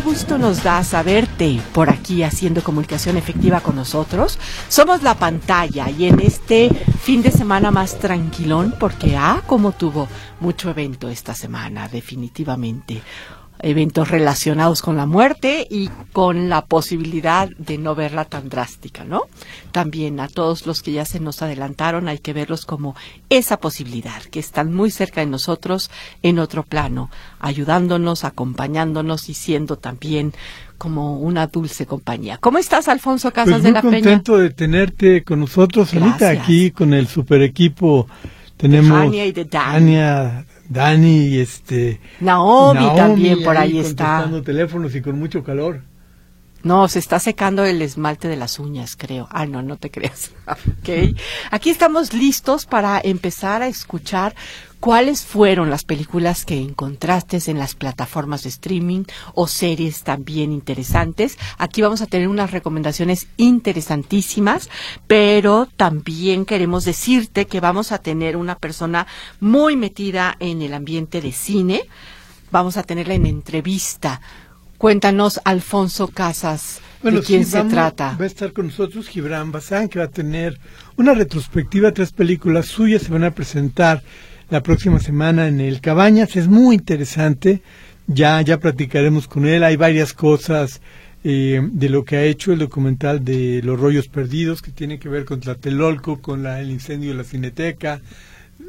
Gusto nos da saberte por aquí haciendo comunicación efectiva con nosotros. Somos la pantalla y en este fin de semana más tranquilón, porque ah, como tuvo mucho evento esta semana, definitivamente eventos relacionados con la muerte y con la posibilidad de no verla tan drástica, ¿no? También a todos los que ya se nos adelantaron hay que verlos como esa posibilidad, que están muy cerca de nosotros en otro plano, ayudándonos, acompañándonos y siendo también como una dulce compañía. ¿Cómo estás, Alfonso Casas pues de la Peña? Muy contento de tenerte con nosotros ahorita aquí con el super equipo. Tenemos de y de Dani y este Naomi, también por ahí, está. teléfonos y con mucho calor. No, se está secando el esmalte de las uñas, creo. Ah, no, no te creas. ok. Aquí estamos listos para empezar a escuchar cuáles fueron las películas que encontraste en las plataformas de streaming o series también interesantes. Aquí vamos a tener unas recomendaciones interesantísimas, pero también queremos decirte que vamos a tener una persona muy metida en el ambiente de cine. Vamos a tenerla en entrevista Cuéntanos, Alfonso Casas, ¿de quién se trata? Va a estar con nosotros Gibran Bazán, que va a tener una retrospectiva, tres películas suyas se van a presentar la próxima semana en el Cabañas. Es muy interesante, ya, ya platicaremos con él. Hay varias cosas eh, de lo que ha hecho el documental de Los Rollos Perdidos, que tiene que ver con Tlatelolco, con la, el incendio de la Cineteca,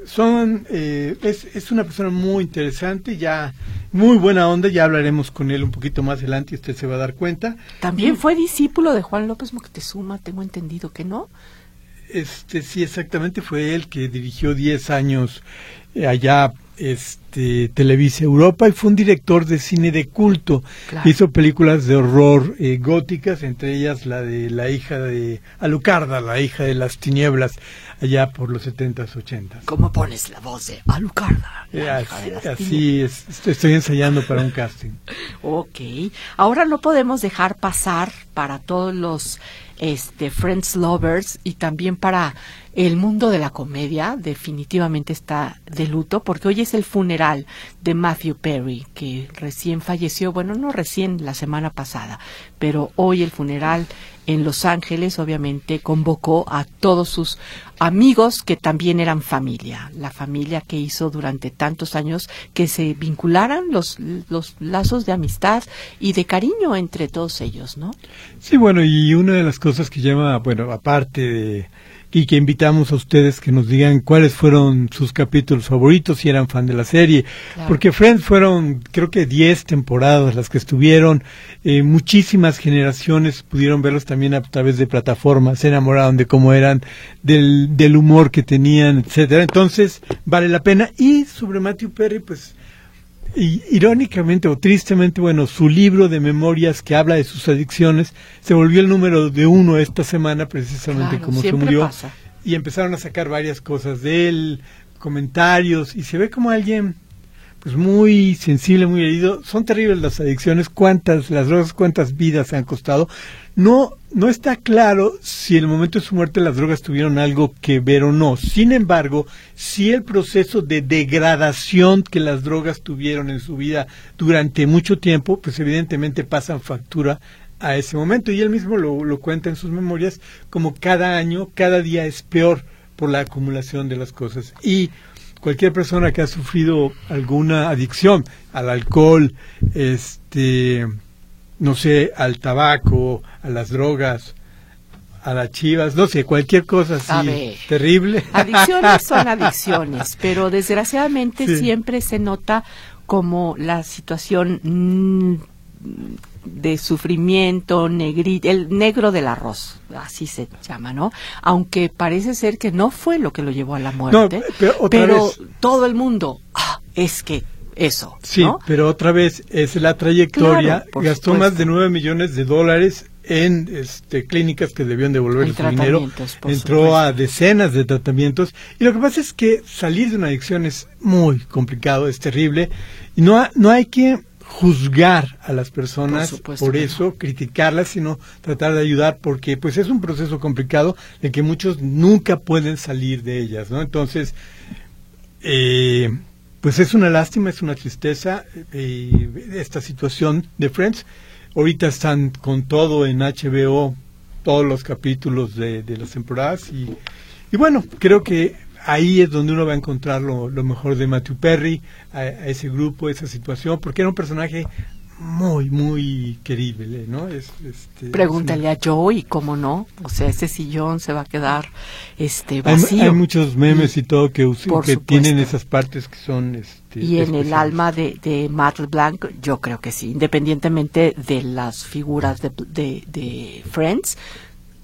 son eh, es, es, una persona muy interesante, ya muy buena onda, ya hablaremos con él un poquito más adelante y usted se va a dar cuenta. También fue discípulo de Juan López Moctezuma, tengo entendido que no. Este sí, exactamente fue él que dirigió 10 años eh, allá este Televisa Europa y fue un director de cine de culto. Hizo películas de horror eh, góticas, entre ellas la de la hija de Alucarda, la hija de las tinieblas, allá por los 70s, 80s. ¿Cómo pones la voz de Alucarda? Eh, así, es, estoy ensayando para un casting. ok, ahora no podemos dejar pasar para todos los este, Friends Lovers y también para el mundo de la comedia definitivamente está de luto porque hoy es el funeral de Matthew Perry que recién falleció, bueno, no recién la semana pasada, pero hoy el funeral en Los Ángeles obviamente convocó a todos sus amigos que también eran familia, la familia que hizo durante tantos años que se vincularan los, los lazos de amistad y de cariño entre todos ellos, ¿no? Sí, bueno, y una de las cosas que llama, bueno, aparte de y que invitamos a ustedes que nos digan cuáles fueron sus capítulos favoritos si eran fan de la serie. Porque Friends fueron, creo que 10 temporadas las que estuvieron, eh, muchísimas generaciones pudieron verlos también a través de plataformas, se enamoraron de cómo eran, del, del humor que tenían, etcétera. Entonces, vale la pena. Y sobre Matthew Perry, pues y, irónicamente o tristemente, bueno, su libro de memorias que habla de sus adicciones se volvió el número de uno esta semana, precisamente como se murió. Y empezaron a sacar varias cosas de él, comentarios, y se ve como alguien pues muy sensible, muy herido. Son terribles las adicciones, cuántas, las drogas, cuántas vidas han costado. No, no está claro si en el momento de su muerte las drogas tuvieron algo que ver o no. Sin embargo, si el proceso de degradación que las drogas tuvieron en su vida durante mucho tiempo, pues evidentemente pasan factura a ese momento. Y él mismo lo, lo cuenta en sus memorias como cada año, cada día es peor por la acumulación de las cosas. Y cualquier persona que ha sufrido alguna adicción al alcohol, este, no sé, al tabaco, a las drogas, a las chivas, no sé, cualquier cosa así terrible. Adicciones son adicciones, pero desgraciadamente siempre se nota como la situación mm, de sufrimiento, negri, el negro del arroz, así se llama, ¿no? Aunque parece ser que no fue lo que lo llevó a la muerte, pero, todo el mundo, ah, es que eso. Sí, pero otra vez es la trayectoria, gastó más de nueve millones de dólares en este, clínicas que debían devolver su dinero, entró a decenas de tratamientos. Y lo que pasa es que salir de una adicción es muy complicado, es terrible. Y no, no hay que juzgar a las personas por, eso, criticarlas, sino tratar de ayudar porque pues es un proceso complicado de que muchos nunca pueden salir de ellas, ¿no? Entonces, eh, pues es una lástima, es una tristeza eh, esta situación de Friends. Ahorita están con todo en HBO, todos los capítulos de, las temporadas y, bueno, creo que ahí es donde uno va a encontrar lo, mejor de Matthew Perry, a, ese grupo, esa situación, porque era un personaje muy, muy querible, ¿no? Es, este, Pregúntale a Joey, ¿cómo no? O sea, ese sillón se va a quedar este vacío. Hay, muchos memes y todo que, que tienen esas partes que son... Este, y en el alma de, de Matt LeBlanc, yo creo que sí, independientemente de las figuras de, de, de Friends,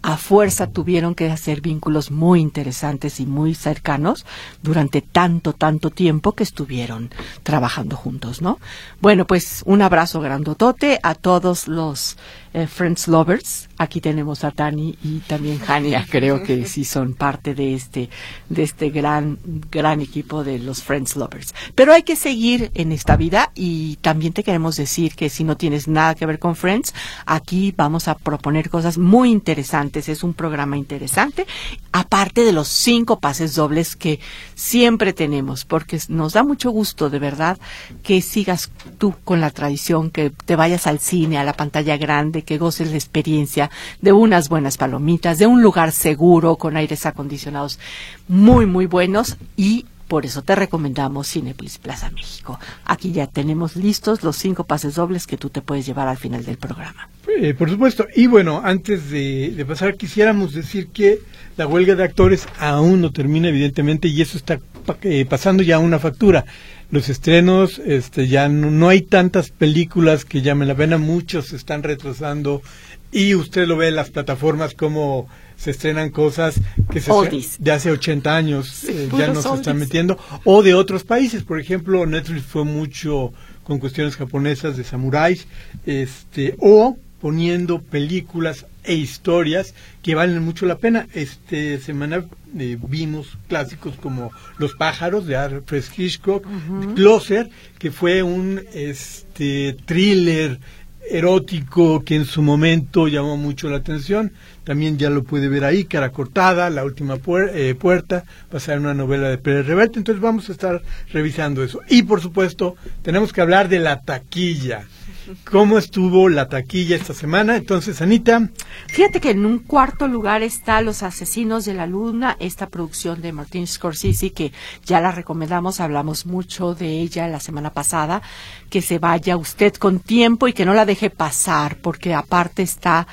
a fuerza tuvieron que hacer vínculos muy interesantes y muy cercanos durante tanto, tanto tiempo que estuvieron trabajando juntos, ¿no? Bueno, pues un abrazo grandotote a todos los eh, Friends Lovers. Aquí tenemos a Tani y también Hania, creo que sí son parte de este, de este gran, gran equipo de los Friends Lovers. Pero hay que seguir en esta vida y también te queremos decir que si no tienes nada que ver con Friends, aquí vamos a proponer cosas muy interesantes. Es un programa interesante, aparte de los cinco pases dobles que siempre tenemos, porque nos da mucho gusto, de verdad, que sigas tú con la tradición, que te vayas al cine, a la pantalla grande, que goces la experiencia de unas buenas palomitas, de un lugar seguro con aires acondicionados muy, muy buenos y por eso te recomendamos Cinepolis Plaza México. Aquí ya tenemos listos los cinco pases dobles que tú te puedes llevar al final del programa. Eh, por supuesto. Y bueno, antes de, pasar, quisiéramos decir que la huelga de actores aún no termina, evidentemente, y eso está eh, pasando ya una factura los estrenos, este, ya no, hay tantas películas que llamen la pena, muchos se están retrasando y usted lo ve en las plataformas como se estrenan cosas que se de hace 80 años eh, ya no se están metiendo. O de otros países, por ejemplo, Netflix fue mucho con cuestiones japonesas de samuráis, este o poniendo películas e historias que valen mucho la pena. Este semana eh, vimos clásicos como Los pájaros de Alfred Hitchcock, Closer, que fue un este thriller erótico que en su momento llamó mucho la atención. También ya lo puede ver ahí, Cara Cortada, La Última eh, Puerta, ser una novela de Pérez Reverte. Entonces vamos a estar revisando eso. Y por supuesto, tenemos que hablar de la taquilla cómo estuvo la taquilla esta semana. Entonces, Anita. Fíjate que en un cuarto lugar está Los Asesinos de la Luna, esta producción de Martin Scorsese, que ya la recomendamos, hablamos mucho de ella la semana pasada, que se vaya usted con tiempo y que no la deje pasar, porque aparte está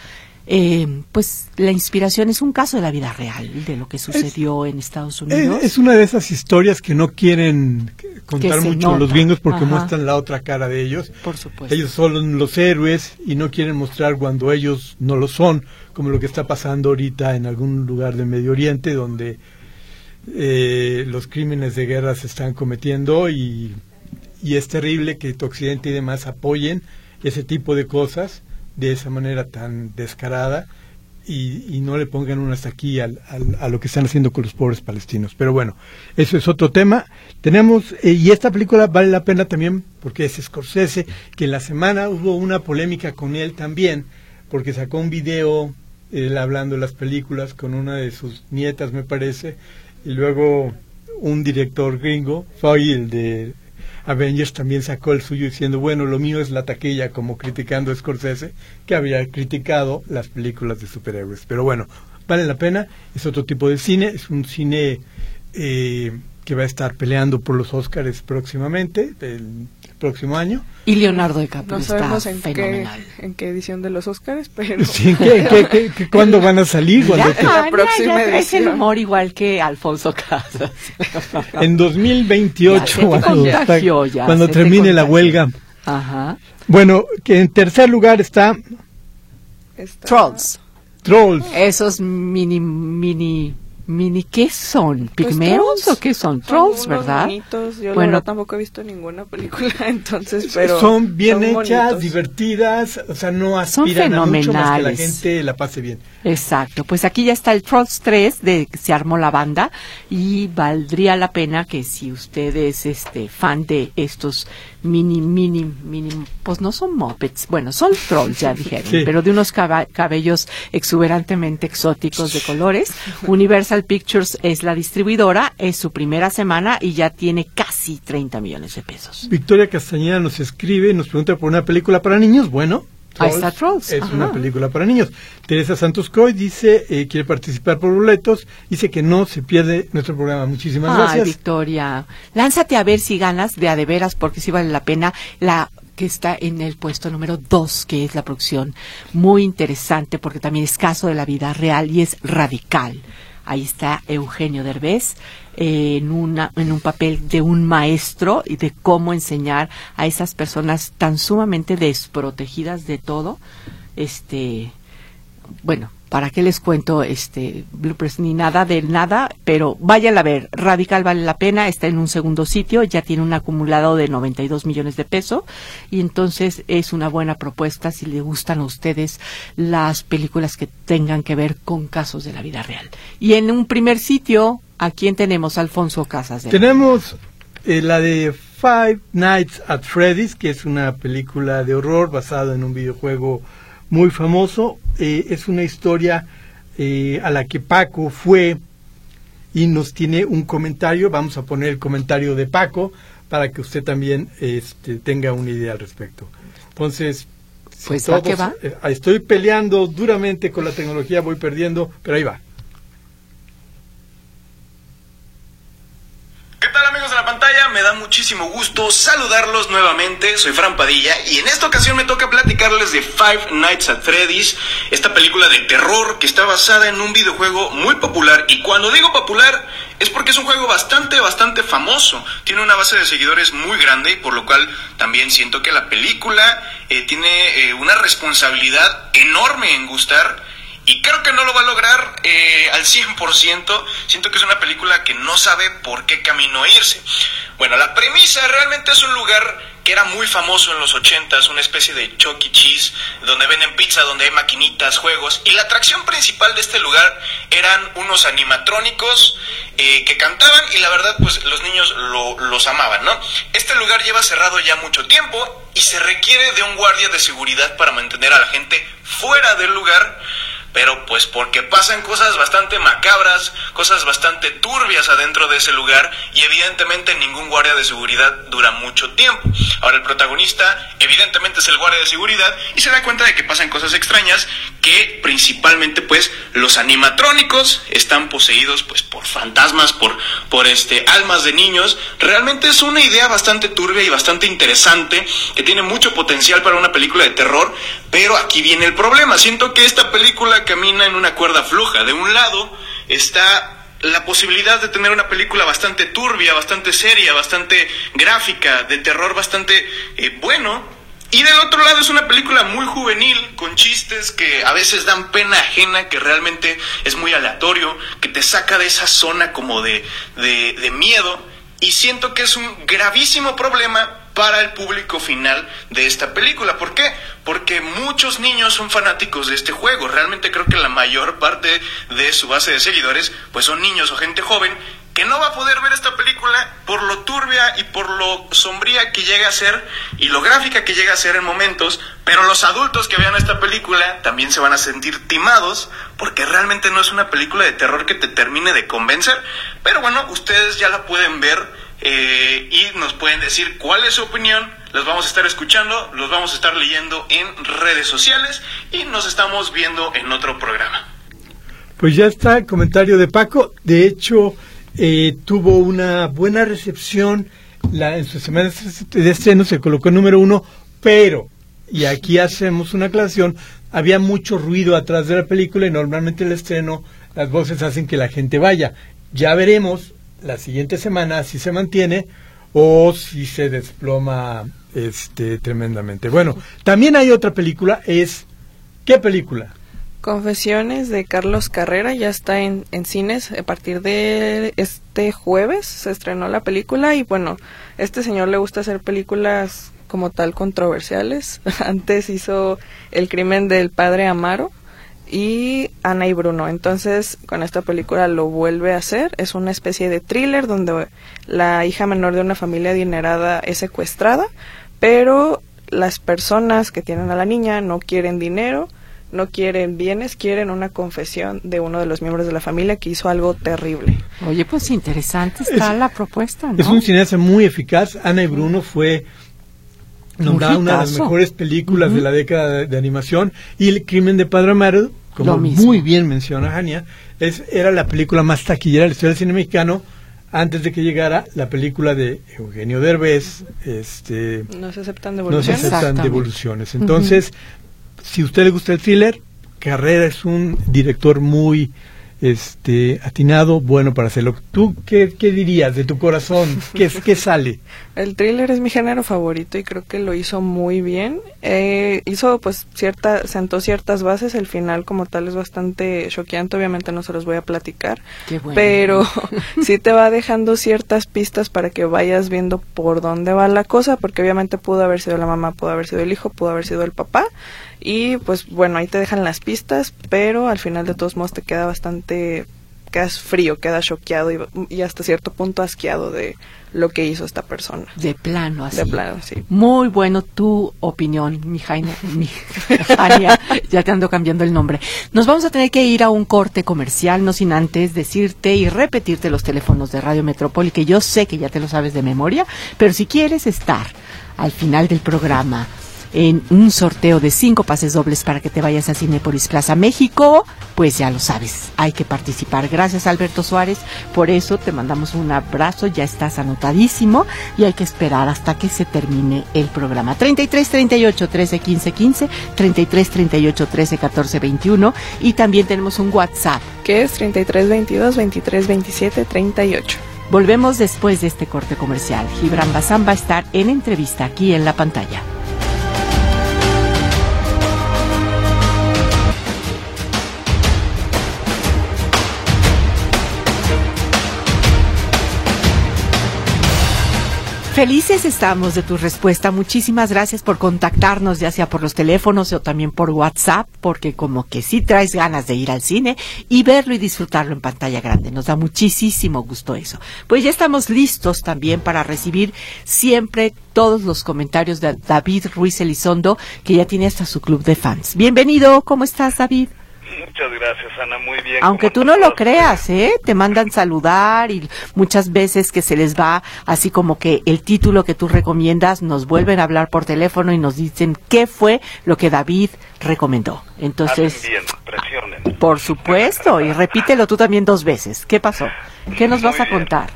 eh, pues la inspiración es un caso de la vida real, de lo que sucedió en Estados Unidos. Es, una de esas historias que no quieren contar mucho los gringos porque muestran la otra cara de ellos. Por supuesto. Ellos son los héroes y no quieren mostrar cuando ellos no lo son, como lo que está pasando ahorita en algún lugar del Medio Oriente donde eh, los crímenes de guerra se están cometiendo y, y es terrible que Occidente y demás apoyen ese tipo de cosas de esa manera tan descarada y, no le pongan un hasta aquí al, a lo que están haciendo con los pobres palestinos. Pero bueno, eso es otro tema. Tenemos, eh, y esta película vale la pena también porque es Scorsese, que la semana hubo una polémica con él también, porque sacó un video él hablando de las películas con una de sus nietas, me parece, y luego un director gringo, Foy, el de Avengers también sacó el suyo diciendo, bueno, lo mío es la taquilla, como criticando a Scorsese, que había criticado las películas de superhéroes. Pero bueno, vale la pena, es otro tipo de cine, es un cine eh, que va a estar peleando por los Oscars próximamente, próximo año. Y Leonardo DiCaprio no sabemos en Qué, en qué edición de los Oscars, pero... Sí, ¿qué, cuándo van a salir? Ya, la próxima ya, Es el humor igual que Alfonso Casas. en 2028, cuando, cuando termine la huelga. Ajá. Bueno, que en tercer lugar está... Trolls. Trolls. Esos mini, mini mini, ¿qué son? Pues ¿Pigmeos o qué son? Trolls, ¿verdad? Yo bueno, tampoco he visto ninguna película, entonces, pero son bien hechas, divertidas, o sea, no aspiran a mucho más que la gente la pase bien. Exacto, pues aquí ya está el Trolls 3 de se armó la banda y valdría la pena que si usted es este fan de estos mini, mini, mini, pues no son mopeds, bueno, son trolls, ya dijeron, pero de unos cabellos exuberantemente exóticos de colores. Universal Pictures es la distribuidora, es su primera semana y ya tiene casi 30 millones de pesos. Victoria Castañeda nos escribe, nos pregunta por una película para niños, bueno, Trolls, Es una película para niños. Teresa Santos Coy dice, eh, quiere participar por boletos, dice que no se pierde nuestro programa. Muchísimas Ay, gracias. Victoria, lánzate a ver si ganas de a de veras, porque sí vale la pena. La que está en el puesto número dos, que es la producción muy interesante, porque también es caso de la vida real y es radical. Ahí está Eugenio Derbez en, una, en un papel de un maestro y de cómo enseñar a esas personas tan sumamente desprotegidas de todo. Este, bueno, ¿para qué les cuento este bloopers ni nada de nada? Pero vayan a ver, Radical vale la pena, está en un segundo sitio, ya tiene un acumulado de 92 millones de pesos y entonces es una buena propuesta si le gustan a ustedes las películas que tengan que ver con casos de la vida real. Y en un primer sitio, ¿A quién tenemos, Alfonso Casas? Tenemos eh, la de Five Nights at Freddy's, que es una película de horror basada en un videojuego muy famoso. Eh, es una historia eh, a la que Paco fue y nos tiene un comentario. Vamos a poner el comentario de Paco para que usted también este, tenga una idea al respecto. Entonces, pues todos, va? estoy peleando duramente con la tecnología, voy perdiendo, pero ahí va. Me da muchísimo gusto saludarlos nuevamente. Soy Fran Padilla y en esta ocasión me toca platicarles de Five Nights at Freddy's, esta película de terror que está basada en un videojuego muy popular. Y cuando digo popular es porque es un juego bastante, bastante famoso. Tiene una base de seguidores muy grande, por lo cual también siento que la película eh, tiene eh, una responsabilidad enorme en gustar. Y creo que no lo va a lograr eh, al 100%. Siento que es una película que no sabe por qué camino irse. Bueno, la premisa realmente es un lugar que era muy famoso en los 80s, una especie de Chuck E. Cheese, donde venden pizza, donde hay maquinitas, juegos. Y la atracción principal de este lugar eran unos animatrónicos eh, que cantaban y la verdad, pues los niños los amaban, ¿no? Este lugar lleva cerrado ya mucho tiempo y se requiere de un guardia de seguridad para mantener a la gente fuera del lugar pero pues porque pasan cosas bastante macabras, cosas bastante turbias adentro de ese lugar y evidentemente ningún guardia de seguridad dura mucho tiempo. Ahora el protagonista evidentemente es el guardia de seguridad y se da cuenta de que pasan cosas extrañas que principalmente pues los animatrónicos están poseídos pues por fantasmas, por, por este almas de niños. Realmente es una idea bastante turbia y bastante interesante que tiene mucho potencial para una película de terror, pero aquí viene el problema. Siento que esta película camina en una cuerda floja. De un lado está la posibilidad de tener una película bastante turbia, bastante seria, bastante gráfica, de terror bastante eh, bueno. Y del otro lado es una película muy juvenil, con chistes que a veces dan pena ajena, que realmente es muy aleatorio, que te saca de esa zona como de, de, de miedo. Y siento que es un gravísimo problema para el público final de esta película. ¿Por qué? Porque muchos niños son fanáticos de este juego. Realmente creo que la mayor parte de su base de seguidores pues son niños o gente joven que no va a poder ver esta película por lo turbia y por lo sombría que llega a ser y lo gráfica que llega a ser en momentos, pero los adultos que vean esta película también se van a sentir timados porque realmente no es una película de terror que te termine de convencer, pero bueno, ustedes ya la pueden ver eh, y nos pueden decir cuál es su opinión. Los vamos a estar escuchando, los vamos a estar leyendo en redes sociales y nos estamos viendo en otro programa. Pues ya está el comentario de Paco. De hecho, eh, tuvo una buena recepción. La, en su semana de estreno se colocó en número uno, pero, y aquí hacemos una aclaración, había mucho ruido atrás de la película y normalmente el estreno, las voces hacen que la gente vaya. Ya veremos la siguiente semana si se mantiene o si se desploma este tremendamente. Bueno, también hay otra película, es ¿qué película? Confesiones de Carlos Carrera ya está en, en cines a partir de este jueves se estrenó la película y bueno, este señor le gusta hacer películas como tal controversiales. Antes hizo El crimen del padre Amaro y Ana y Bruno. Entonces, con esta película lo vuelve a hacer. Es una especie de thriller donde la hija menor de una familia adinerada es secuestrada, pero las personas que tienen a la niña no quieren dinero no quieren bienes, quieren una confesión de uno de los miembros de la familia que hizo algo terrible. Oye, pues interesante está la propuesta, ¿no? Es un cineasta muy eficaz. Ana y Bruno fue nombrada una de las mejores películas de la década de, animación y El crimen de Padre Amaro, como muy bien menciona Jania, es, era la película más taquillera de la historia del cine mexicano antes de que llegara la película de Eugenio Derbez, este, no se aceptan devoluciones. No se aceptan devoluciones. Entonces, si usted le gusta el thriller, Carrera es un director muy este atinado, bueno para hacerlo. ¿Tú qué, dirías de tu corazón? ¿Qué, ¿Qué sale? El thriller es mi género favorito y creo que lo hizo muy bien. Eh, hizo pues cierta, sentó ciertas bases, el final como tal es bastante choqueante, obviamente no se los voy a platicar, pero sí te va dejando ciertas pistas para que vayas viendo por dónde va la cosa, porque obviamente pudo haber sido la mamá, pudo haber sido el hijo, pudo haber sido el papá, y pues bueno, ahí te dejan las pistas, pero al final de todos modos te queda bastante, quedas frío, quedas choqueado y, hasta cierto punto asqueado de lo que hizo esta persona. De plano, así. De plano, sí. Muy bueno tu opinión, mi Jaina, mi ya te ando cambiando el nombre. Nos vamos a tener que ir a un corte comercial, no sin antes decirte y repetirte los teléfonos de Radio Metrópoli, que yo sé que ya te lo sabes de memoria, pero si quieres estar al final del programa en un sorteo de cinco pases dobles para que te vayas a Cinepolis Plaza México, pues ya lo sabes, hay que participar. Gracias Alberto Suárez, por eso te mandamos un abrazo, ya estás anotadísimo y hay que esperar hasta que se termine el programa. 33 38 13 15 15, 33 38 13 14 21 y también tenemos un WhatsApp que es 33 22 23 27 38. Volvemos después de este corte comercial. Gibran Bazán va a estar en entrevista aquí en la pantalla. Felices estamos de tu respuesta. Muchísimas gracias por contactarnos, ya sea por los teléfonos o también por WhatsApp, porque como que sí traes ganas de ir al cine y verlo y disfrutarlo en pantalla grande. Nos da muchísimo gusto eso. Pues ya estamos listos también para recibir siempre todos los comentarios de David Ruiz Elizondo, que ya tiene hasta su club de fans. Bienvenido, ¿cómo estás, David? Muchas gracias, Ana, muy bien. Aunque tú no lo creas, ¿eh? Te mandan saludar y muchas veces que se les va así como que el título que tú recomiendas, nos vuelven a hablar por teléfono y nos dicen qué fue lo que David recomendó. Entonces, bien, presionen. por supuesto, y repítelo tú también dos veces. ¿Qué pasó? ¿Qué nos vas a contar?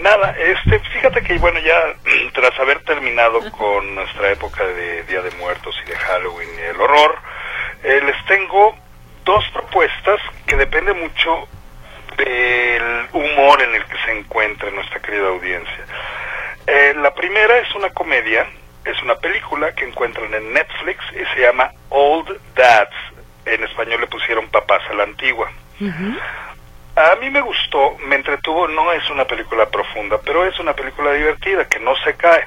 Nada, este, fíjate que bueno, ya tras haber terminado con nuestra época de Día de Muertos y de Halloween y el horror, eh, les tengo dos propuestas que dependen mucho del humor en el que se encuentra nuestra querida audiencia. Eh, la primera es una comedia, es una película que encuentran en Netflix y se llama Old Dads. En español le pusieron Papás a la Antigua. A mí me gustó, me entretuvo, no es una película profunda, pero es una película divertida que no se cae.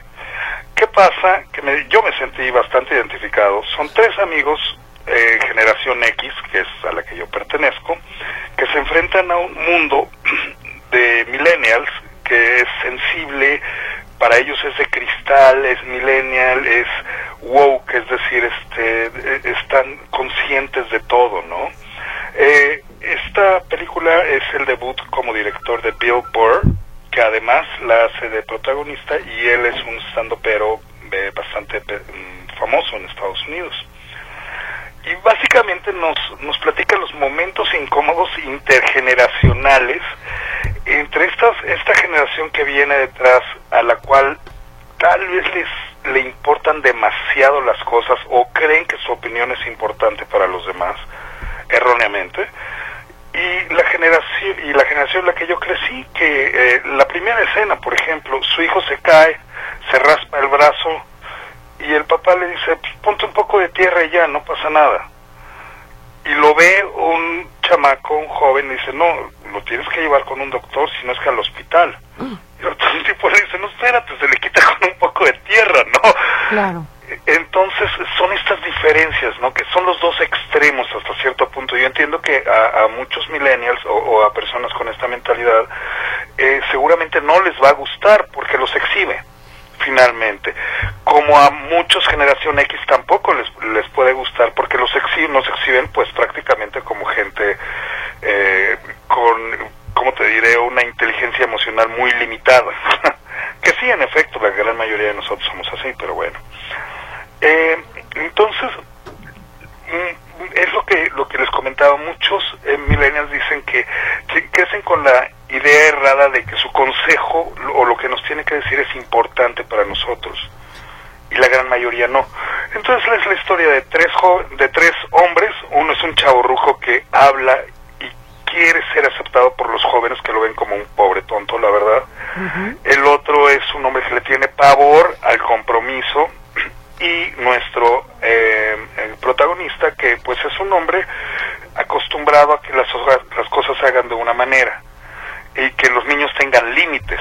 ¿Qué pasa? Que me, yo me sentí bastante identificado. Son tres amigos eh, generación X, que es a la que yo pertenezco, que se enfrentan a un mundo de millennials que es sensible, para ellos es de cristal, es millennial, es woke, es decir, este, están conscientes de todo, ¿no? Eh, esta película es el debut como director de Bill Burr, que además la hace de protagonista y él es un stand-upero eh, bastante mm, famoso en Estados Unidos y básicamente nos, nos platica los momentos incómodos intergeneracionales entre estas, esta generación que viene detrás, a la cual tal vez les le importan demasiado las cosas o creen que su opinión es importante para los demás, erróneamente, y la generación y la generación en la que yo crecí, que eh, la primera escena, por ejemplo, su hijo se cae, se raspa el brazo, y el papá le dice, ponte un poco de tierra y ya, no pasa nada. Y lo ve un chamaco, un joven, y dice, no, lo tienes que llevar con un doctor, si no es que al hospital. Mm. Y otro tipo le dice, no, espérate, se le quita con un poco de tierra, ¿no? Claro. Entonces son estas diferencias, ¿no? Que son los dos extremos hasta cierto punto. Yo entiendo que a, muchos millennials o, a personas con esta mentalidad eh, seguramente no les va a gustar porque los exhibe finalmente. Como a muchos generación X tampoco les, les puede gustar porque los exhiben, nos exhiben pues prácticamente como gente eh, con, ¿cómo te diré?, una inteligencia emocional muy limitada. que sí, en efecto, la gran mayoría de nosotros somos así, pero bueno. Eh, entonces, mm, es lo que lo que les comentaba muchos eh, millennials dicen que, que, crecen con la idea errada de que su consejo o lo que nos tiene que decir es importante para nosotros y la gran mayoría no entonces es la historia de tres de tres hombres uno es un chavo rujo que habla y quiere ser aceptado por los jóvenes que lo ven como un pobre tonto la verdad el otro es un hombre que le tiene pavor al compromiso y nuestro eh, protagonista que pues es un hombre acostumbrado a que las, las cosas se hagan de una manera y que los niños tengan límites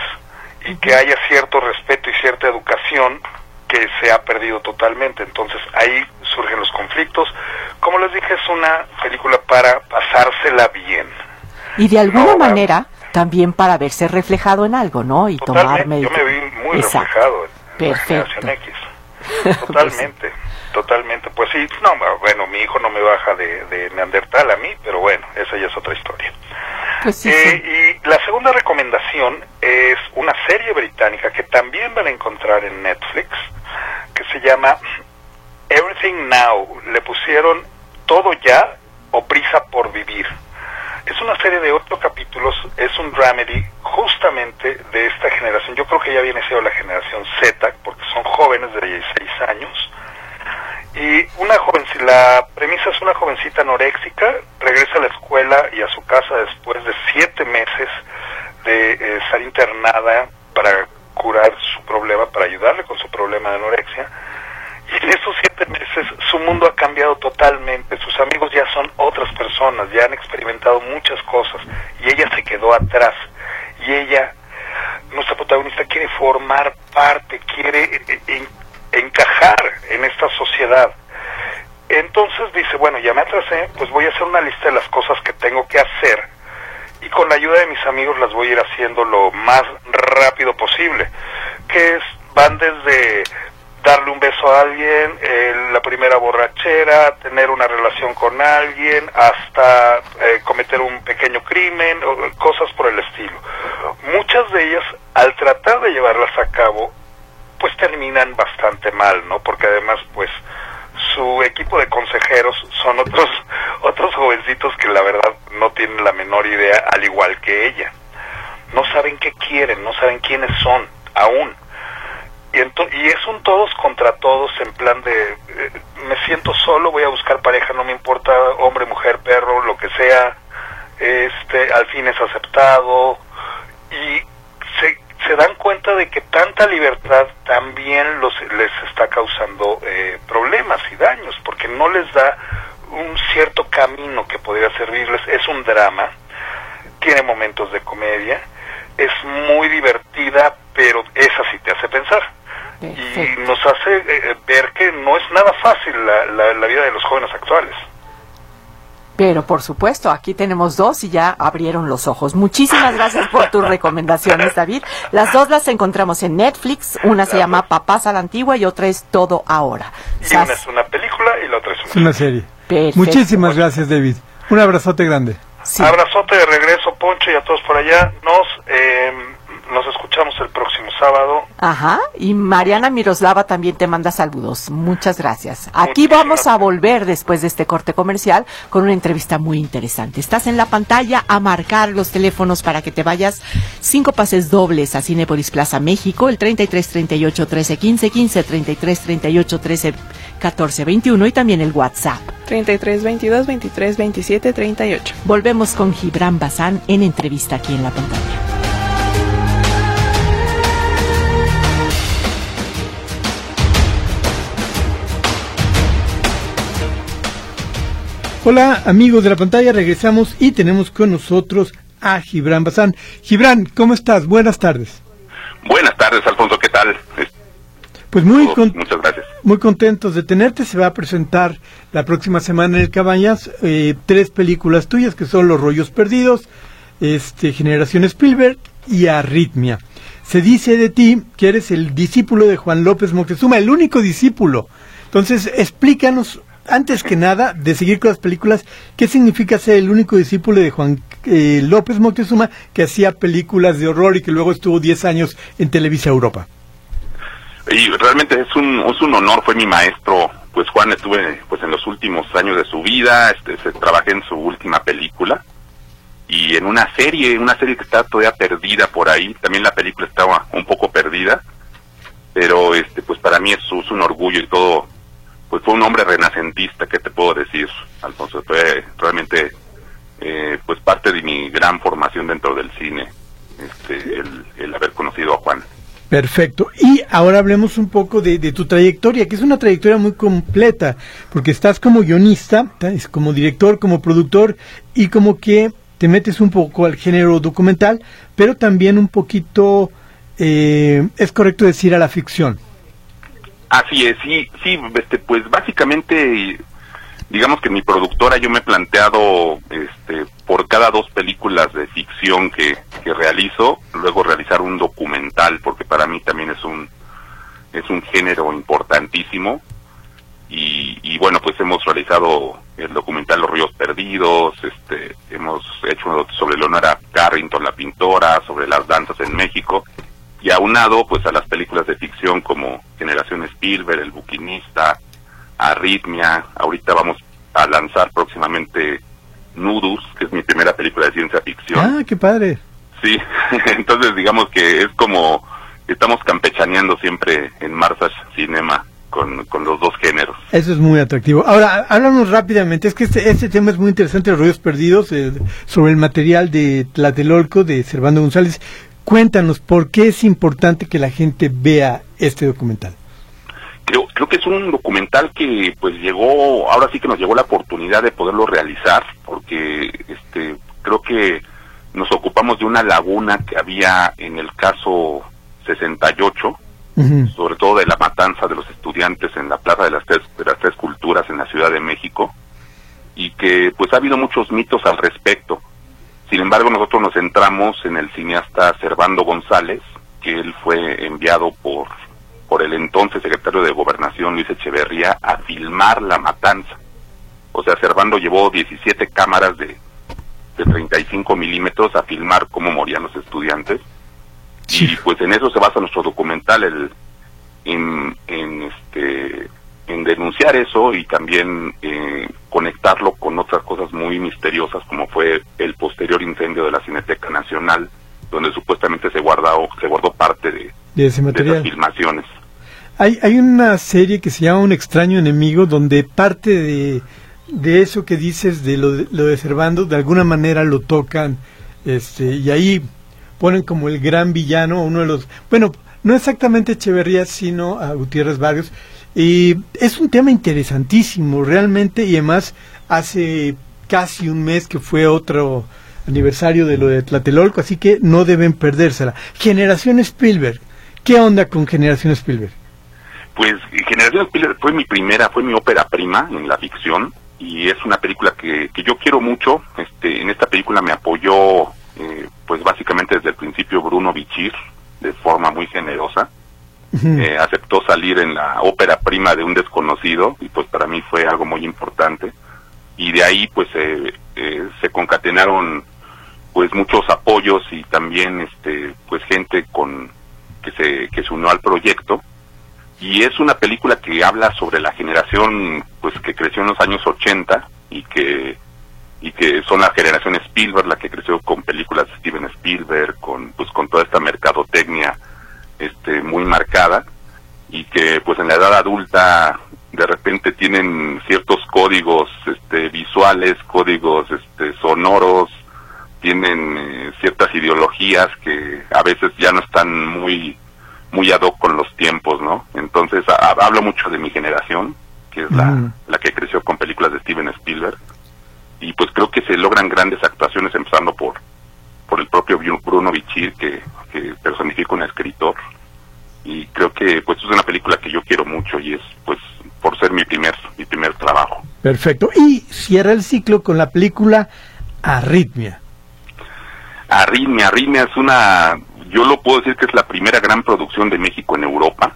y que haya cierto respeto y cierta educación que se ha perdido totalmente. Entonces ahí surgen los conflictos. Como les dije, es una película para pasársela bien. Y de alguna manera también para verse reflejado en algo, ¿no? Y tomarme... Yo me vi muy reflejado en, Perfecto. X. Totalmente, totalmente. Pues sí, no, bueno, mi hijo no me baja de, de Neandertal a mí, pero bueno, esa ya es otra historia. Pues eh, y la segunda recomendación es una serie británica que también van a encontrar en Netflix, que se llama Everything Now. Le pusieron todo ya o prisa por vivir. Es una serie de ocho capítulos, es un dramedy justamente de esta generación. Yo creo que ya viene siendo la generación Z, porque son jóvenes de 16 años. Y una joven, la premisa es una jovencita anoréxica, regresa a la escuela y a su casa después de siete meses de eh, estar internada para curar su problema, para ayudarle con su problema de anorexia y en esos siete meses su mundo ha cambiado totalmente, sus amigos ya son otras personas, ya han experimentado muchas cosas y ella se quedó atrás y ella, nuestra protagonista, quiere formar parte, quiere eh, eh, encajar en esta sociedad. Entonces dice, bueno, ya me atrasé, pues voy a hacer una lista de las cosas que tengo que hacer y con la ayuda de mis amigos las voy a ir haciendo lo más rápido posible, que es, van desde darle un beso a alguien, la primera borrachera, tener una relación con alguien, hasta eh, cometer un pequeño crimen, o, cosas por el estilo. Muchas de ellas, al tratar de llevarlas a cabo, pues terminan bastante mal, ¿no? Porque además, pues, su equipo de consejeros son otros, otros jovencitos que la verdad no tienen la menor idea, al igual que ella. No saben qué quieren, no saben quiénes son, aún y, y es un todos contra todos en plan de eh, me siento solo voy a buscar pareja no me importa hombre mujer perro lo que sea este al fin es aceptado. Y se, se dan cuenta de que tanta libertad también los les está causando eh, problemas y daños porque no les da un cierto camino que podría servirles. Es un drama tiene momentos de comedia es muy divertida pero esa sí te hace pensar y nos hace eh, eh, ver que no es nada fácil la, la, vida de los jóvenes actuales. Pero por supuesto, aquí tenemos dos y ya abrieron los ojos. Muchísimas gracias por tus recomendaciones, David. Las dos las encontramos en Netflix. Una se llama Papás a la Antigua y otra es Todo Ahora. Y una es una película y la otra es una, serie. Muchísimas gracias, David. Un abrazote grande. Abrazote de regreso, Poncho, y a todos por allá. Nos eh, nos escuchamos el próximo sábado. Ajá, y Mariana Miroslava también te manda saludos. Muchas gracias. Aquí vamos a volver después de este corte comercial con una entrevista muy interesante. Estás en la pantalla a marcar los teléfonos para que te vayas cinco pases dobles a Cinepolis Plaza México, el 33 38 13 15 15, 33 38 13 14 21 y también el WhatsApp. 33 22 23 27 38. Volvemos con Gibran Bazán en entrevista aquí en la pantalla. Hola amigos de la pantalla, regresamos y tenemos con nosotros a Gibran Bazán. Gibran, ¿cómo estás? Buenas tardes. Buenas tardes, Alfonso, ¿qué tal? Pues muy, Muchas gracias. muy contentos de tenerte. Se va a presentar la próxima semana en el Cabañas eh, tres películas tuyas que son Los Rollos Perdidos, este, Generación Spielberg y Arritmia. Se dice de ti que eres el discípulo de Juan López Moctezuma, el único discípulo. Entonces, explícanos, antes que nada, de seguir con las películas, ¿qué significa ser el único discípulo de Juan eh, López Moctezuma que hacía películas de horror y que luego estuvo 10 años en Televisa Europa? Y realmente es un, es un honor, fue mi maestro, pues Juan estuve pues en los últimos años de su vida, este, se, trabajé en su última película. Y en una serie, una serie que está todavía perdida por ahí, también la película estaba un poco perdida, pero este pues para mí es, es un orgullo y todo, pues fue un hombre renacentista, ¿qué te puedo decir, Alfonso? Fue realmente eh, pues parte de mi gran formación dentro del cine, este, el, el haber conocido a Juan. Perfecto. Y ahora hablemos un poco de, tu trayectoria, que es una trayectoria muy completa, porque estás como guionista, como director, como productor, y como que te metes un poco al género documental, pero también un poquito, eh, es correcto decir, a la ficción. Así es, sí, sí, este, pues básicamente digamos que mi productora yo me he planteado este por cada dos películas de ficción que, que realizo luego realizar un documental porque para mí también es un es un género importantísimo. Y, y bueno pues hemos realizado el documental Los Ríos Perdidos este hemos hecho sobre Leonora Carrington la pintora sobre las danzas en México y aunado pues a las películas de ficción como Generación Spielberg El Buquinista Arritmia, ahorita vamos a lanzar próximamente Nudus, que es mi primera película de ciencia ficción. Ah, qué padre. Sí, entonces digamos que es como estamos campechaneando siempre en Marsas Cinema con, con, los dos géneros. Eso es muy atractivo. Ahora, háblanos rápidamente, es que este, este tema es muy interesante, Los Rollos Perdidos, eh, sobre el material de Tlatelolco de Servando González. Cuéntanos, ¿por qué es importante que la gente vea este documental? creo, creo que es un documental que pues llegó, ahora sí que nos llegó la oportunidad de poderlo realizar, porque este creo que nos ocupamos de una laguna que había en el caso 68, sobre todo de la matanza de los estudiantes en la Plaza de las, tres, de las Tres Culturas en la Ciudad de México, y que pues ha habido muchos mitos al respecto. Sin embargo, nosotros nos centramos en el cineasta Servando González, que él fue enviado por por el entonces secretario de Gobernación Luis Echeverría a filmar la matanza. O sea, Servando llevó 17 cámaras de, de 35 milímetros a filmar cómo morían los estudiantes. Y pues en eso se basa nuestro documental, el, en, en, este, en denunciar eso y también eh, conectarlo con otras cosas muy misteriosas como fue el posterior incendio de la Cineteca Nacional, donde supuestamente se guardó, se guardó parte de, de, ese material. de esas filmaciones. Hay, hay una serie que se llama Un extraño enemigo donde parte de, de eso que dices de lo, de lo de Cervando de alguna manera lo tocan este y ahí ponen como el gran villano uno de los bueno no exactamente Echeverría sino a Gutiérrez Barrios y es un tema interesantísimo realmente y además hace casi un mes que fue otro aniversario de lo de Tlatelolco así que no deben perdérsela Generación Spielberg ¿qué onda con Generación Spielberg? Pues Generación Spielberg fue mi primera, fue mi ópera prima en la ficción y es una película que, que yo quiero mucho. Este, en esta película me apoyó, eh, pues básicamente desde el principio Bruno Bichir de forma muy generosa. Eh, aceptó salir en la ópera prima de un desconocido y pues para mí fue algo muy importante. Y de ahí pues eh, eh, se concatenaron pues muchos apoyos y también este pues gente con que se que se unió al proyecto y es una película que habla sobre la generación pues que creció en los años 80 y que y que son la generación Spielberg la que creció con películas de Steven Spielberg con pues con toda esta mercadotecnia este muy marcada y que pues en la edad adulta de repente tienen ciertos códigos este visuales códigos este sonoros tienen eh, ciertas ideologías que a veces ya no están muy muy ad hoc con los tiempos, ¿no? Entonces hablo mucho de mi generación, que es la, Mm. la que creció con películas de Steven Spielberg, eran grandes actuaciones, empezando por por el propio Bruno Bichir, que, que personifica un escritor. Y creo que pues es una película que yo quiero mucho y es pues por ser mi primer mi primer trabajo. Perfecto. Y cierra el ciclo con la película Arritmia. Arritmia, Arritmia es una, yo lo puedo decir que es la primera gran producción de México en Europa.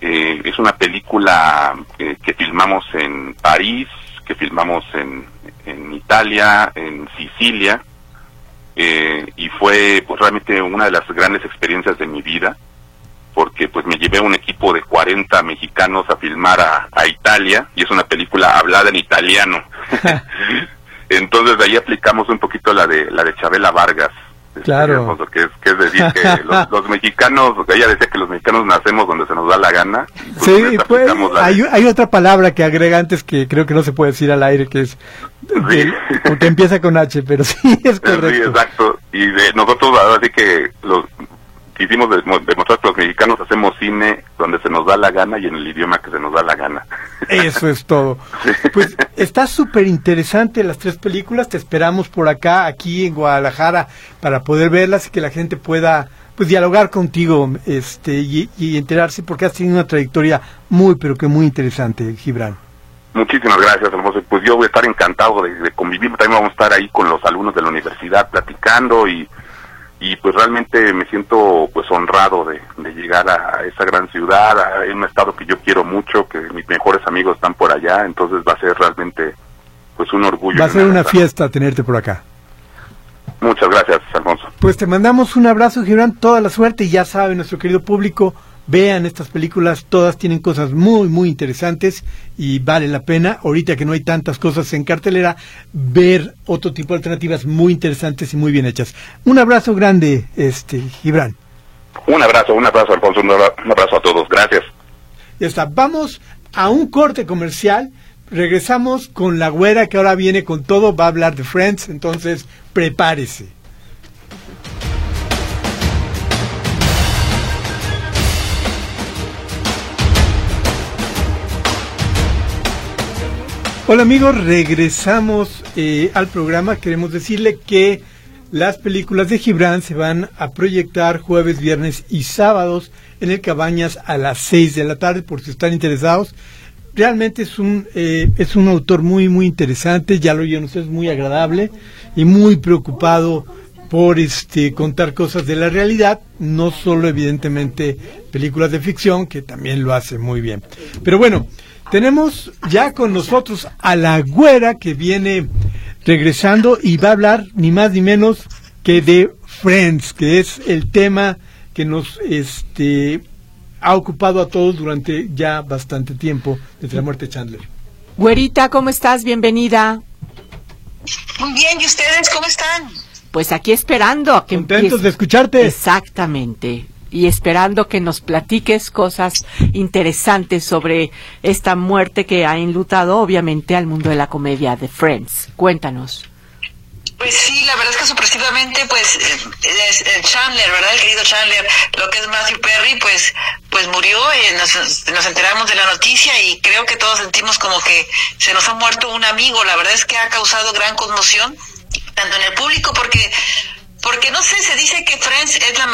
Eh, es una película eh, que filmamos en París, que filmamos en, en Italia, en Sicilia, eh, y fue pues, realmente una de las grandes experiencias de mi vida, porque pues me llevé un equipo de 40 mexicanos a filmar a, a Italia, y es una película hablada en italiano. Entonces de ahí aplicamos un poquito la de la de Chabela Vargas. Este, claro. que, es, que es decir que los, mexicanos, ella decía que los mexicanos nacemos donde se nos da la gana. Pues sí, pues, hay, hay, otra palabra que agrega antes que creo que no se puede decir al aire, que es que empieza con H, pero sí es correcto. Sí, exacto. Y de nosotros, así que los quisimos demostrar que los mexicanos hacemos cine donde se nos da la gana y en el idioma que se nos da la gana. Eso es todo. Pues está súper interesante las tres películas, te esperamos por acá, aquí en Guadalajara, para poder verlas y que la gente pueda pues dialogar contigo este y, enterarse porque has tenido una trayectoria muy pero que muy interesante, Gibran. Muchísimas gracias, hermoso. Pues yo voy a estar encantado de, de convivir, también vamos a estar ahí con los alumnos de la universidad platicando y y pues realmente me siento pues honrado de, llegar a, esa gran ciudad, a un estado que yo quiero mucho, que mis mejores amigos están por allá, entonces va a ser realmente pues un orgullo. Va a ser una fiesta tenerte por acá. Muchas gracias, Alfonso. Pues te mandamos un abrazo, Gibran, toda la suerte y ya sabe nuestro querido público, Vean estas películas, todas tienen cosas muy, muy interesantes y vale la pena, ahorita que no hay tantas cosas en cartelera, ver otro tipo de alternativas muy interesantes y muy bien hechas. Un abrazo grande, este Gibran. Un abrazo, un abrazo, Alfonso, un abrazo a todos. Gracias. Ya está. Vamos a un corte comercial. Regresamos con la güera que ahora viene con todo, va a hablar de Friends, entonces prepárese. Hola amigos, regresamos eh, al programa. Queremos decirle que las películas de Gibran se van a proyectar jueves, viernes y sábados en el Cabañas a las 6 de la tarde, por si están interesados. Realmente es un, eh, es un autor muy, muy interesante, ya lo oyeron ustedes, muy agradable y muy preocupado por este contar cosas de la realidad, no solo evidentemente películas de ficción, que también lo hace muy bien. Pero bueno, tenemos ya con nosotros a la güera que viene regresando y va a hablar ni más ni menos que de Friends, que es el tema que nos este, ha ocupado a todos durante ya bastante tiempo desde la muerte de Chandler. Güerita, ¿cómo estás? Bienvenida. Muy bien, ¿y ustedes cómo están? Pues aquí esperando a que Contentos de escucharte. Exactamente y esperando que nos platiques cosas interesantes sobre esta muerte que ha enlutado obviamente al mundo de la comedia de Friends. Cuéntanos. Pues sí, la verdad es que sorpresivamente, pues eh, Chandler, ¿verdad? El querido Chandler, lo que es Matthew Perry, pues, pues murió. Y nos, nos enteramos de la noticia y creo que todos sentimos como que se nos ha muerto un amigo. La verdad es que ha causado gran conmoción, tanto en el público, porque, porque no sé, se dice que Friends es la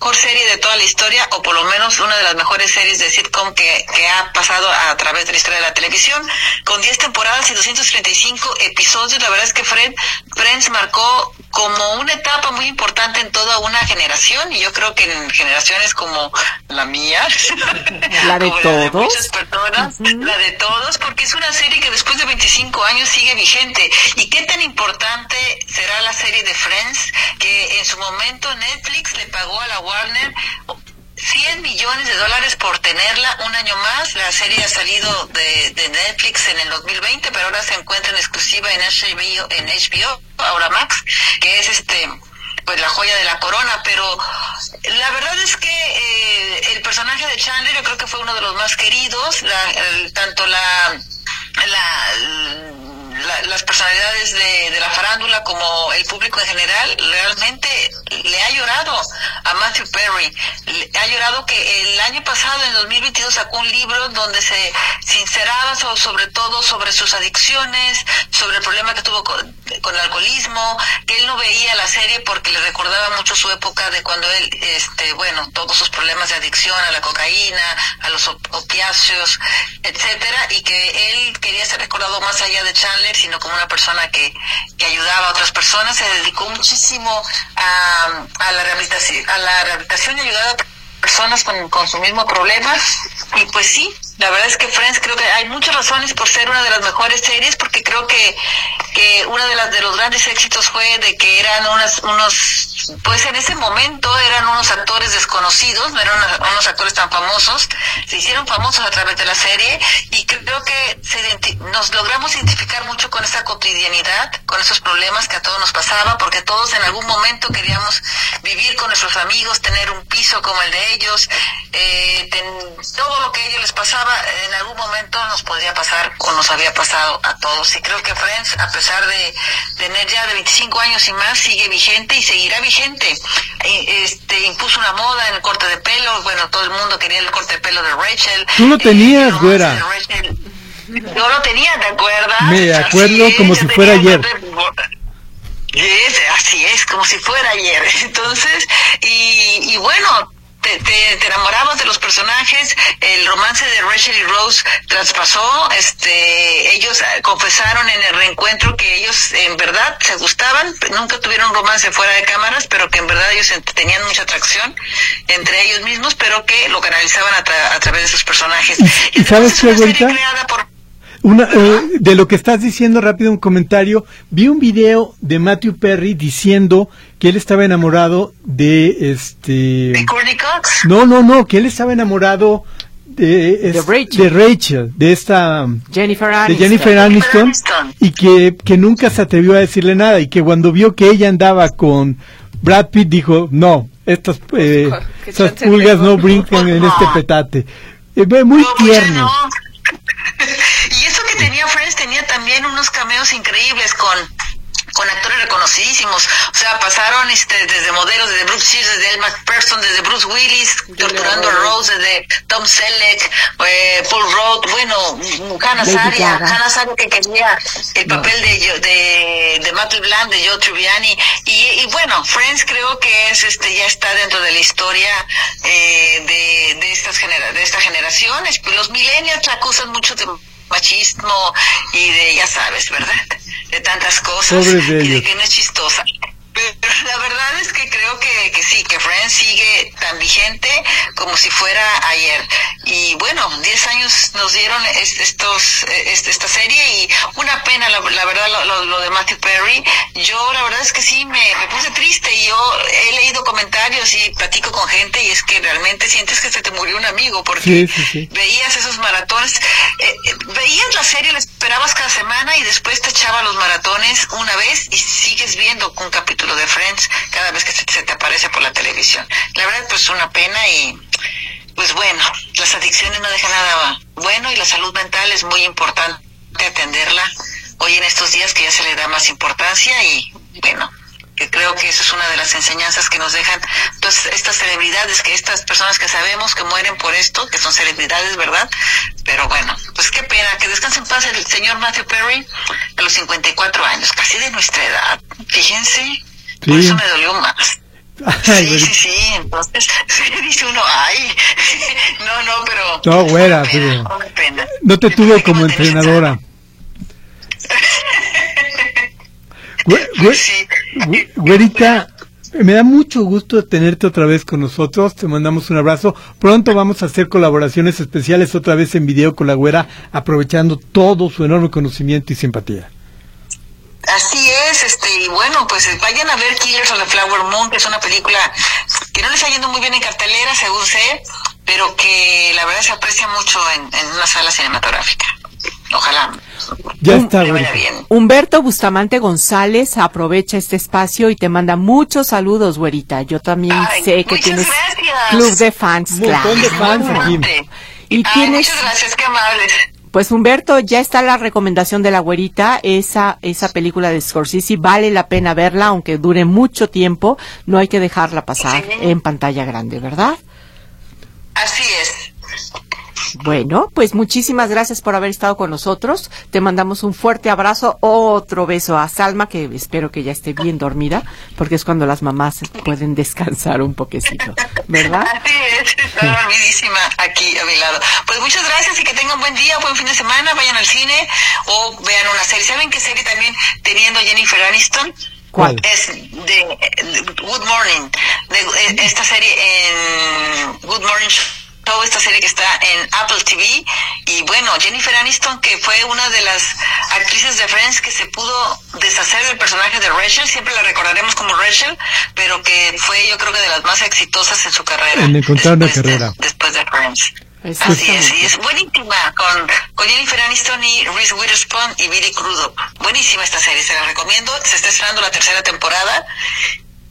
mejor serie de toda la historia, o por lo menos una de las mejores series de sitcom que, que ha pasado a través de la historia de la televisión, con 10 temporadas y 235 episodios. La verdad es que Fred, Friends marcó como una etapa muy importante en toda una generación, y yo creo que en generaciones como la mía, la de todos, muchas personas, la de todos, porque es una serie que después de 25 años sigue vigente. ¿Y qué tan importante será la serie de Friends que en su momento Netflix le pagó a la Warner 100 millones de dólares por tenerla un año más. La serie ha salido de, Netflix en el 2020, pero ahora se encuentra en exclusiva en HBO, en HBO, ahora Max, que es este pues la joya de la corona, pero la verdad es que eh, el personaje de Chandler yo creo que fue uno de los más queridos, tanto la, la las personalidades de, de, la farándula como el público en general realmente le ha llorado a Matthew Perry. Le ha llorado que el año pasado, en 2022, sacó un libro donde se sinceraba sobre todo sobre sus adicciones, sobre el problema que tuvo con el alcoholismo, que él no veía la serie porque le recordaba mucho su época de cuando él, este, bueno, todos sus problemas de adicción a la cocaína, a los opiáceos, etcétera, y que él quería ser recordado más allá de Chandler, sino como una persona que, que ayudaba a otras personas, se dedicó muchísimo a, a la rehabilitación, a la rehabilitación y ayudaba a personas con, con su mismo problema, y pues sí, la verdad es que Friends creo que hay muchas razones por ser una de las mejores series porque creo que, que uno de, las, de los grandes éxitos fue de que eran unas, unos, pues en ese momento eran unos actores desconocidos, no eran unos actores tan famosos, se hicieron famosos a través de la serie y creo que se nos logramos identificar mucho con esa cotidianidad, con esos problemas que a todos nos pasaba, porque todos en algún momento queríamos vivir con nuestros amigos, tener un piso como el de ellos, eh, todo lo que a ellos les pasaba en algún momento nos podría pasar o nos había pasado a todos. Y creo que Friends, a de tener ya de 25 años y más, sigue vigente y seguirá vigente. Este, impuso una moda en el corte de pelo. Bueno, todo el mundo quería el corte de pelo de Rachel. Tú lo tenías, güera. Yo lo tenía, ¿te acuerdas? Me acuerdo como si fuera ayer. así es, como si fuera ayer. Entonces, y, y bueno, te, te, enamorabas de los personajes, el romance de Rachel y Rose traspasó, este, ellos eh, confesaron en el reencuentro que ellos en verdad se gustaban, nunca tuvieron romance fuera de cámaras, pero que en verdad ellos tenían mucha atracción entre ellos mismos, pero que lo canalizaban a, a través de sus personajes. ¿Y, sabes qué, una, eh, de lo que estás diciendo, rápido un comentario. Vi un video de Matthew Perry diciendo que él estaba enamorado de este. ¿De Courtney Cox? No, no, no, que él estaba enamorado de, de, Rachel. de, Rachel. de esta Jennifer Aniston, de Jennifer Aniston, y que, que nunca se atrevió a decirle nada y que cuando vio que ella andaba con Brad Pitt dijo no estas eh, estas pulgas no brincan en este petate eh, muy tierno y eso que tenía Friends tenía también unos cameos increíbles con con actores reconocidísimos, o sea, pasaron este desde modelos desde Bruce Sears, desde Elma Person, desde Bruce Willis, torturando a Rose, desde Tom Selleck, eh, Paul Rudd, bueno, Hannah Saria, Hannah Saria que quería el papel de, de, de Matthew Bland, de Joe Tribbiani, y, y, bueno, Friends creo que es este ya está dentro de la historia eh, de, de, estas genera de esta generación, los millennials la acusan mucho de machismo y de, ya sabes, ¿verdad? De tantas cosas y de que no es chistosa. Pero la verdad es que creo que, que sí, que Friends sigue tan vigente como si fuera ayer. Y bueno, 10 años nos dieron estos, esta serie y una pena, la, verdad, lo, de Matthew Perry. Yo la verdad es que sí, me, puse triste y yo he leído comentarios y platico con gente y es que realmente sientes que se te murió un amigo porque veías esos maratones, eh, veías la serie, la esperabas cada semana y después te echaba los maratones una vez y sigues viendo un capítulo de Friends cada vez que se, te aparece por la televisión. La verdad, pues una pena y pues bueno, las adicciones no dejan nada bueno y la salud mental es muy importante atenderla hoy en estos días que ya se le da más importancia y bueno, que creo que eso es una de las enseñanzas que nos dejan todas estas celebridades, que estas personas que sabemos que mueren por esto, que son celebridades, ¿verdad? Pero bueno, pues qué pena, que descanse en paz el señor Matthew Perry a los 54 años, casi de nuestra edad. Fíjense, por eso me dolió más. sí, sí, sí, entonces dice uno, ay, no, no, pero... No, güera, pero... No te tuvo como entrenadora. Güerita, me da mucho gusto tenerte otra vez con nosotros, te mandamos un abrazo. Pronto vamos a hacer colaboraciones especiales otra vez en video con la güera, aprovechando todo su enorme conocimiento y simpatía. Así es, este, y bueno, pues eh, vayan a ver Killers of the Flower Moon, que es una película que no les está yendo muy bien en cartelera, según sé, pero que la verdad se aprecia mucho en, una sala cinematográfica. Ojalá. Ya está, bien. Humberto Bustamante González aprovecha este espacio y te manda muchos saludos, güerita. Yo también sé que tienes club de fans, Un montón de fans aquí. Y tienes... Muchas gracias, qué amables. Pues Humberto, ya está la recomendación de la güerita, esa, esa película de Scorsese, vale la pena verla, aunque dure mucho tiempo, no hay que dejarla pasar en pantalla grande, ¿verdad? Así es. Bueno, pues muchísimas gracias por haber estado con nosotros. Te mandamos un fuerte abrazo, otro beso a Salma, que espero que ya esté bien dormida, porque es cuando las mamás pueden descansar un poquecito, ¿verdad? Así es, está dormidísima aquí a mi lado. Pues muchas gracias y que tengan buen día, buen fin de semana, vayan al cine o vean una serie. ¿Saben qué serie también teniendo Jennifer Aniston? ¿Cuál? Es de, de Good Morning, de, esta serie en Good Morning Show, esta serie que está en Apple TV. Y bueno, Jennifer Aniston, que fue una de las actrices de Friends que se pudo deshacer del personaje de Rachel, siempre la recordaremos como Rachel, pero que fue yo creo que de las más exitosas en su carrera. En encontrar una de- carrera. después de Friends. Así es, y es buenísima con, con Jennifer Aniston y Reese Witherspoon y Billy Crudup. Buenísima esta serie, se la recomiendo. Se está estrenando la tercera temporada.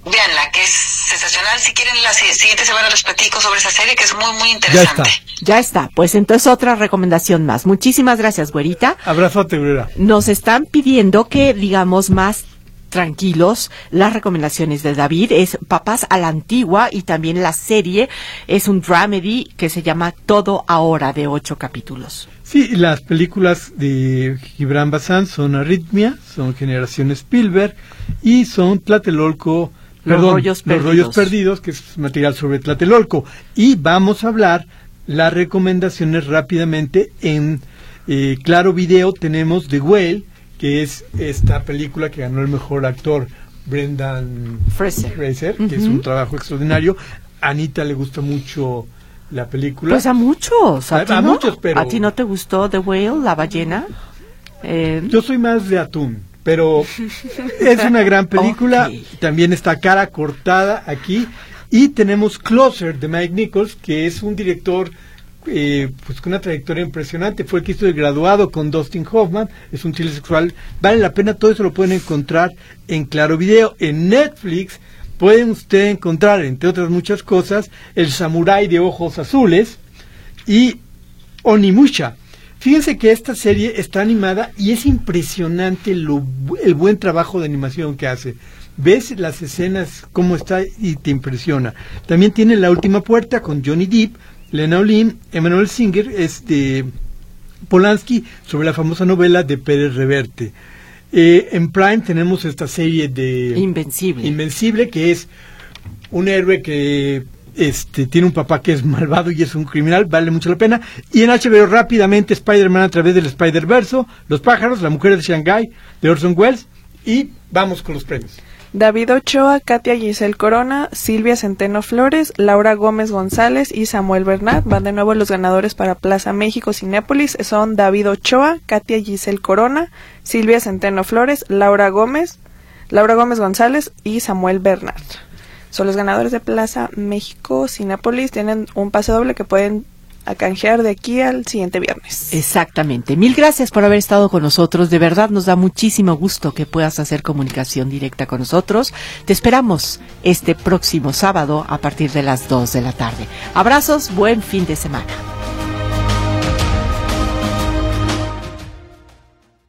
Véanla, que es sensacional. Si quieren, la si- siguiente semana les platico sobre esa serie, que es muy, muy Ya interesante. está. Ya está, pues entonces otra recomendación más. Muchísimas gracias, güerita. Abrazote, Brera. Nos están pidiendo que digamos más tranquilos las recomendaciones de David es Papás a la Antigua y también la serie es un dramedy que se llama Todo Ahora de ocho capítulos. Sí, las películas de Gibran Bazán son Arritmia, son Generación Spielberg y son Tlatelolco, perdón, rollos Los rollos perdidos, que es material sobre Tlatelolco. Y vamos a hablar las recomendaciones rápidamente en eh, Claro Video tenemos The Whale, que es esta película que ganó el mejor actor Brendan Fraser. que es un trabajo extraordinario. A Anita le gusta mucho la película. Pues a muchos, a, A- ti a no? muchos, pero- ¿A ti no te gustó The Whale, la ballena? Eh, Yo soy más de atún, pero es una gran película. También está cara cortada aquí. Y tenemos Closer de Mike Nichols, que es un director eh, pues con una trayectoria impresionante. Fue el que hizo el graduado con Dustin Hoffman. Es un chile sexual. Vale la pena, todo eso lo pueden encontrar en Claro Video. En Netflix pueden ustedes encontrar, entre otras muchas cosas, El Samurái de Ojos Azules y Onimusha. Fíjense que esta serie está animada y es impresionante lo el buen trabajo de animación que hace. Ves las escenas, cómo está y te impresiona. También tiene La Última Puerta con Johnny Depp, Lena Olin, Emmanuel Singer, este Polanski, sobre la famosa novela de Pérez Reverte. Eh, en Prime tenemos esta serie de Invencible. Invencible, que es un héroe que este, tiene un papá que es malvado y es un criminal, vale mucho la pena. Y en HBO rápidamente Spider-Man a través del Spider-Verso, Los pájaros, La mujer de Shanghai, de Orson Welles. Y vamos con los premios. David Ochoa, Katia Giselle Corona, Silvia Centeno Flores, Laura Gómez González y Samuel Bernat. Van de nuevo los ganadores para Plaza México Cinépolis. Son David Ochoa, Katia Giselle Corona, Silvia Centeno Flores, Laura Gómez, Laura Gómez González y Samuel Bernat. Son los ganadores de Plaza México Cinépolis. Tienen un pase doble que pueden a canjear de aquí al siguiente viernes. Exactamente. Mil gracias por haber estado con nosotros. De verdad nos da muchísimo gusto que puedas hacer comunicación directa con nosotros. Te esperamos este próximo sábado a partir de las 2 de la tarde. Abrazos, buen fin de semana.